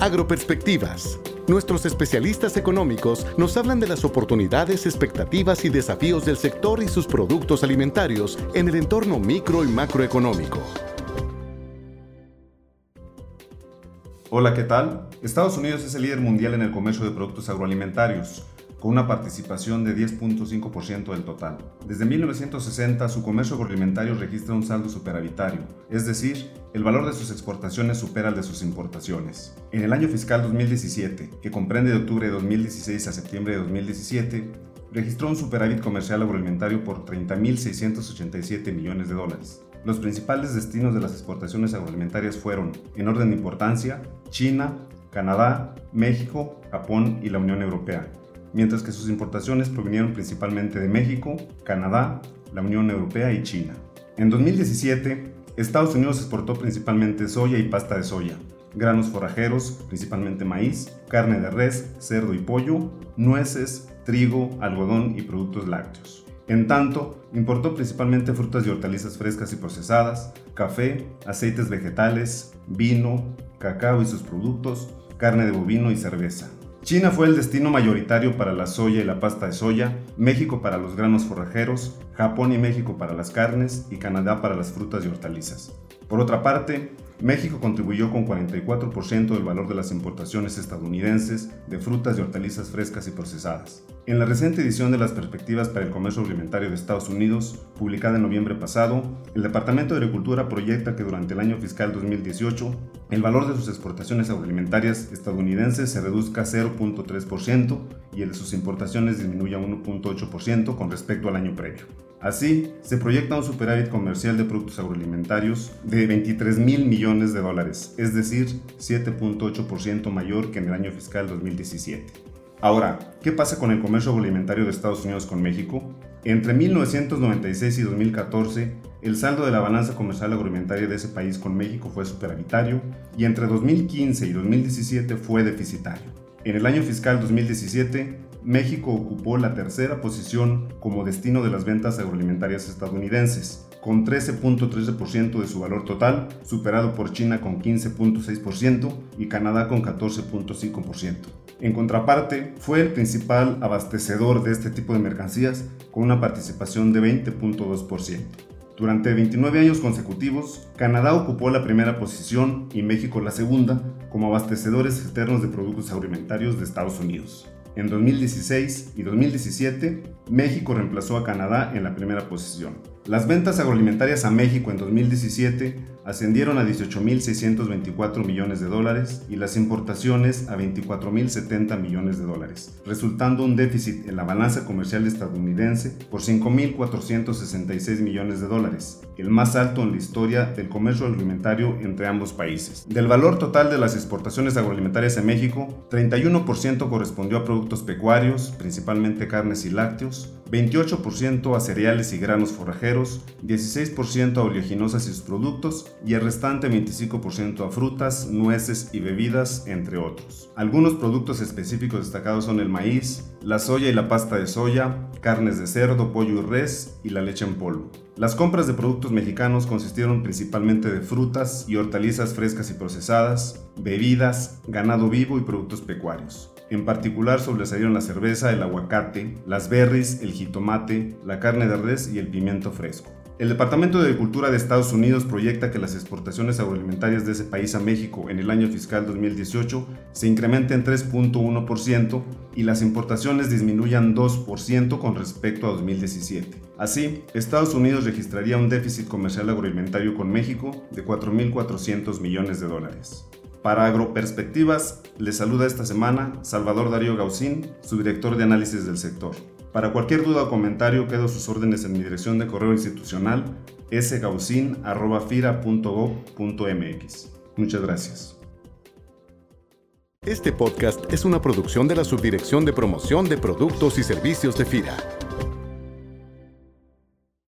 Agroperspectivas. Nuestros especialistas económicos nos hablan de las oportunidades, expectativas y desafíos del sector y sus productos alimentarios en el entorno micro y macroeconómico. Hola, ¿qué tal? Estados Unidos es el líder mundial en el comercio de productos agroalimentarios con una participación de 10.5% del total. Desde 1960, su comercio agroalimentario registra un saldo superavitario, es decir, el valor de sus exportaciones supera el de sus importaciones. En el año fiscal 2017, que comprende de octubre de 2016 a septiembre de 2017, registró un superávit comercial agroalimentario por 30.687 millones de dólares. Los principales destinos de las exportaciones agroalimentarias fueron, en orden de importancia, China, Canadá, México, Japón y la Unión Europea, mientras que sus importaciones provinieron principalmente de México, Canadá, la Unión Europea y China. En 2017, Estados Unidos exportó principalmente soya y pasta de soya, granos forrajeros, principalmente maíz, carne de res, cerdo y pollo, nueces, trigo, algodón y productos lácteos. En tanto, importó principalmente frutas y hortalizas frescas y procesadas, café, aceites vegetales, vino, cacao y sus productos, carne de bovino y cerveza. China fue el destino mayoritario para la soya y la pasta de soya, México para los granos forrajeros, Japón y México para las carnes y Canadá para las frutas y hortalizas. Por otra parte, México contribuyó con 44% del valor de las importaciones estadounidenses de frutas y hortalizas frescas y procesadas. En la reciente edición de las Perspectivas para el Comercio Alimentario de Estados Unidos, publicada en noviembre pasado, el Departamento de Agricultura proyecta que durante el año fiscal 2018, el valor de sus exportaciones agroalimentarias estadounidenses se reduzca a 0.3% y el de sus importaciones disminuya a 1.8% con respecto al año previo. Así, se proyecta un superávit comercial de productos agroalimentarios de 23 mil millones de dólares, es decir, 7.8% mayor que en el año fiscal 2017. Ahora, ¿qué pasa con el comercio agroalimentario de Estados Unidos con México? Entre 1996 y 2014, el saldo de la balanza comercial agroalimentaria de ese país con México fue superavitario y entre 2015 y 2017 fue deficitario. En el año fiscal 2017, México ocupó la tercera posición como destino de las ventas agroalimentarias estadounidenses, con 13.13% de su valor total, superado por China con 15.6% y Canadá con 14.5%. En contraparte, fue el principal abastecedor de este tipo de mercancías con una participación de 20.2%. Durante 29 años consecutivos, Canadá ocupó la primera posición y México la segunda como abastecedores externos de productos agroalimentarios de Estados Unidos. En 2016 y 2017, México reemplazó a Canadá en la primera posición. Las ventas agroalimentarias a México en 2017 ascendieron a 18.624 millones de dólares y las importaciones a 24.070 millones de dólares, resultando un déficit en la balanza comercial estadounidense por 5.466 millones de dólares, el más alto en la historia del comercio agroalimentario entre ambos países. Del valor total de las exportaciones agroalimentarias a México, 31% correspondió a productos pecuarios, principalmente carnes y lácteos, 28% a cereales y granos forrajeros, 16% a oleaginosas y sus productos y el restante 25% a frutas, nueces y bebidas, entre otros. Algunos productos específicos destacados son el maíz, la soya y la pasta de soya, carnes de cerdo, pollo y res y la leche en polvo. Las compras de productos mexicanos consistieron principalmente de frutas y hortalizas frescas y procesadas, bebidas, ganado vivo y productos pecuarios. En particular sobresalieron la cerveza, el aguacate, las berries, el jitomate, la carne de res y el pimiento fresco. El Departamento de Agricultura de Estados Unidos proyecta que las exportaciones agroalimentarias de ese país a México en el año fiscal 2018 se incrementen 3.1% y las importaciones disminuyan 2% con respecto a 2017. Así, Estados Unidos registraría un déficit comercial agroalimentario con México de 4.400 millones de dólares. Para Agroperspectivas, les saluda esta semana Salvador Darío Gaucín, su director de análisis del sector. Para cualquier duda o comentario, quedo sus órdenes en mi dirección de correo institucional sgaucin.fira.gov.mx. Muchas gracias. Este podcast es una producción de la Subdirección de Promoción de Productos y Servicios de FIRA.